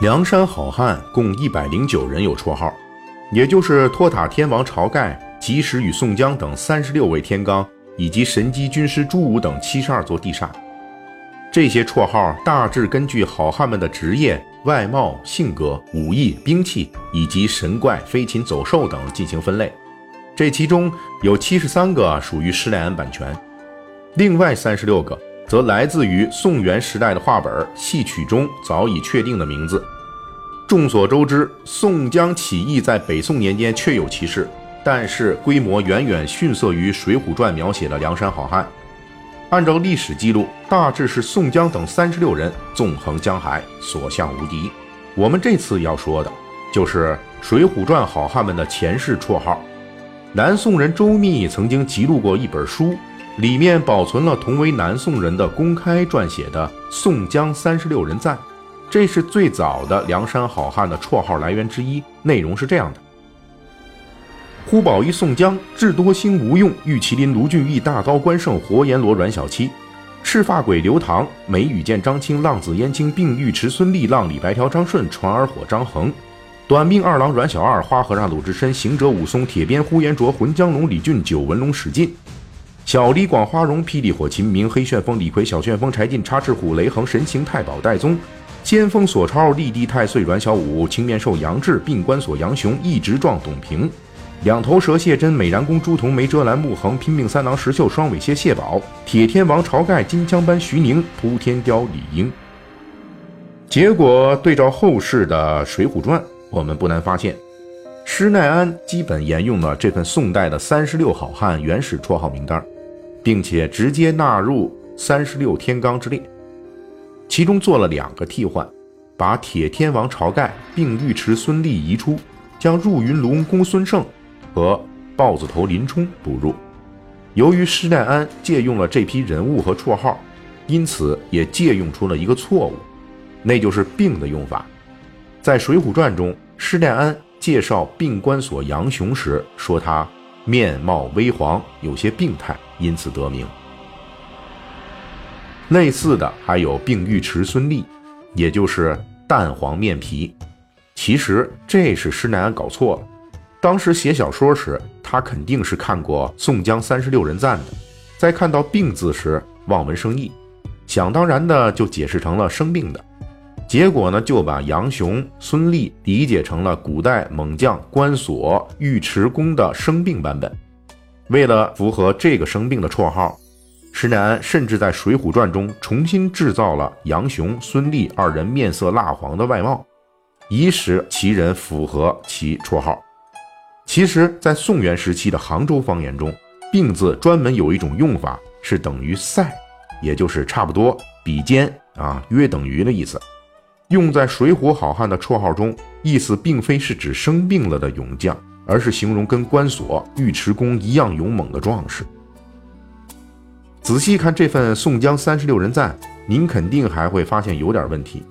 梁山好汉共一百零九人有绰号，也就是托塔天王晁盖、及时雨宋江等三十六位天罡，以及神机军师朱武等七十二座地煞。这些绰号大致根据好汉们的职业、外貌、性格、武艺、兵器以及神怪、飞禽走兽等进行分类。这其中有七十三个属于施耐庵版权，另外三十六个。则来自于宋元时代的画本戏曲中早已确定的名字。众所周知，宋江起义在北宋年间确有其事，但是规模远远逊色于《水浒传》描写的梁山好汉。按照历史记录，大致是宋江等三十六人纵横江海，所向无敌。我们这次要说的，就是《水浒传》好汉们的前世绰号。南宋人周密曾经记录过一本书。里面保存了同为南宋人的公开撰写的《宋江三十六人赞》，这是最早的梁山好汉的绰号来源之一。内容是这样的：呼保义宋江，智多星吴用，玉麒麟卢俊义，大刀关胜，活阎罗阮小七，赤发鬼刘唐，梅雨剑张青，浪子燕青，并尉迟孙立，浪里白条张顺，传儿火张衡，短命二郎阮小二，花和尚鲁智深，行者武松，铁鞭呼延灼，浑江龙李俊，九纹龙史进。小李广花荣，霹雳火秦明，黑旋风李逵，小旋风柴进，插翅虎雷横，神行太保戴宗，尖锋索超，立地太岁阮小五，青面兽杨志，病关索杨雄，一直撞董平，两头蛇谢真，美髯公朱仝，梅遮拦穆恒，拼命三郎石秀，双尾蝎谢宝，铁天王晁盖，金枪班徐宁，扑天雕李应。结果对照后世的《水浒传》，我们不难发现，施耐庵基本沿用了这份宋代的三十六好汉原始绰号名单。并且直接纳入三十六天罡之列，其中做了两个替换，把铁天王晁盖并尉迟孙立移出，将入云龙公孙胜和豹子头林冲补入。由于施耐庵借用了这批人物和绰号，因此也借用出了一个错误，那就是“病”的用法。在《水浒传》中，施耐庵介绍病关索杨雄时，说他面貌微黄，有些病态。因此得名。类似的还有病尉迟孙立，也就是蛋黄面皮。其实这是施耐庵搞错了。当时写小说时，他肯定是看过《宋江三十六人赞》的，在看到“病”字时望文生义，想当然的就解释成了生病的。结果呢，就把杨雄、孙立理解成了古代猛将关索、尉迟恭的生病版本。为了符合这个生病的绰号，施耐庵甚至在《水浒传》中重新制造了杨雄、孙立二人面色蜡黄的外貌，以使其人符合其绰号。其实，在宋元时期的杭州方言中，“病”字专门有一种用法，是等于“赛”，也就是差不多、比肩啊，约等于的意思。用在水浒好汉的绰号中，意思并非是指生病了的勇将。而是形容跟关索、尉迟恭一样勇猛的壮士。仔细看这份《宋江三十六人赞》，您肯定还会发现有点问题。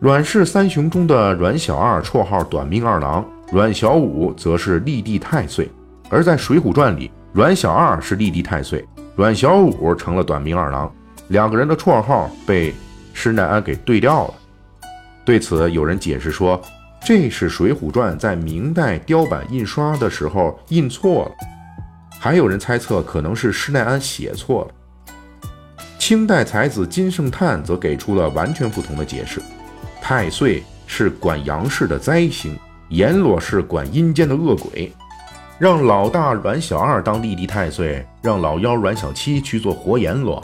阮氏三雄中的阮小二绰号短命二郎，阮小五则是立地太岁。而在《水浒传》里，阮小二是立地太岁，阮小五成了短命二郎，两个人的绰号被施耐庵给对调了。对此，有人解释说。这是《水浒传》在明代雕版印刷的时候印错了，还有人猜测可能是施耐庵写错了。清代才子金圣叹则给出了完全不同的解释：太岁是管阳世的灾星，阎罗是管阴间的恶鬼，让老大阮小二当立地太岁，让老幺阮小七去做活阎罗，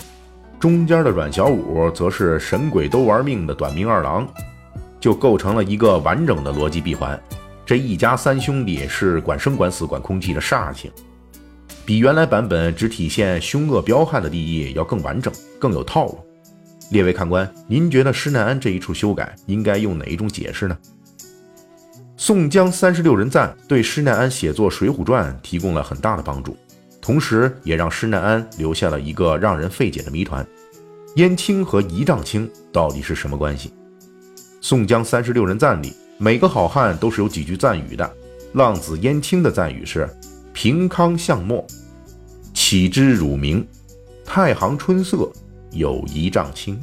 中间的阮小五则是神鬼都玩命的短命二郎。就构成了一个完整的逻辑闭环。这一家三兄弟是管生管死管空气的煞星，比原来版本只体现凶恶彪悍的利益要更完整、更有套路。列位看官，您觉得施耐庵这一处修改应该用哪一种解释呢？宋江三十六人赞对施耐庵写作《水浒传》提供了很大的帮助，同时也让施耐庵留下了一个让人费解的谜团：燕青和仪仗青到底是什么关系？宋江三十六人赞里，每个好汉都是有几句赞语的。浪子燕青的赞语是：“平康相莫，岂知汝名？太行春色，有一丈青。”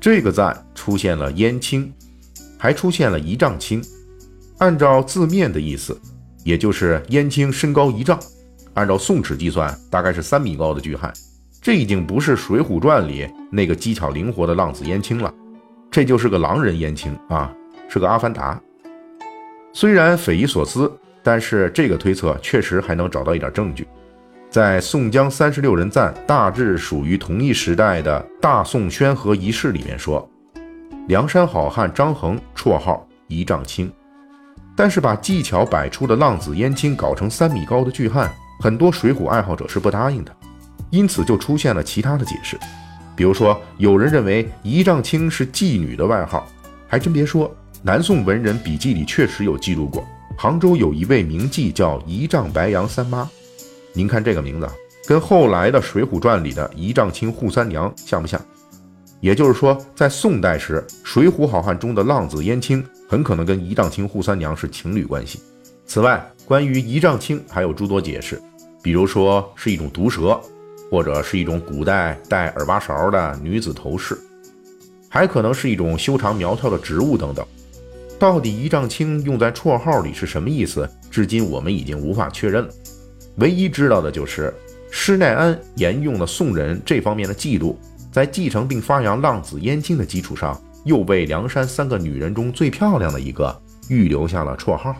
这个赞出现了燕青，还出现了一丈青。按照字面的意思，也就是燕青身高一丈，按照宋尺计算，大概是三米高的巨汉。这已经不是《水浒传》里那个机巧灵活的浪子燕青了，这就是个狼人燕青啊，是个阿凡达。虽然匪夷所思，但是这个推测确实还能找到一点证据。在《宋江三十六人赞》大致属于同一时代的大宋宣和遗事里面说，梁山好汉张衡绰号一丈青，但是把技巧百出的浪子燕青搞成三米高的巨汉，很多水浒爱好者是不答应的。因此就出现了其他的解释，比如说有人认为一丈青是妓女的外号，还真别说，南宋文人笔记里确实有记录过，杭州有一位名妓叫一丈白杨三妈。您看这个名字，跟后来的《水浒传》里的一丈青扈三娘像不像？也就是说，在宋代时，水浒好汉中的浪子燕青很可能跟一丈青扈三娘是情侣关系。此外，关于一丈青还有诸多解释，比如说是一种毒蛇。或者是一种古代戴耳挖勺的女子头饰，还可能是一种修长苗条的植物等等。到底一丈青用在绰号里是什么意思？至今我们已经无法确认了。唯一知道的就是施耐庵沿用了宋人这方面的记录，在继承并发扬浪子燕青的基础上，又为梁山三个女人中最漂亮的一个预留下了绰号。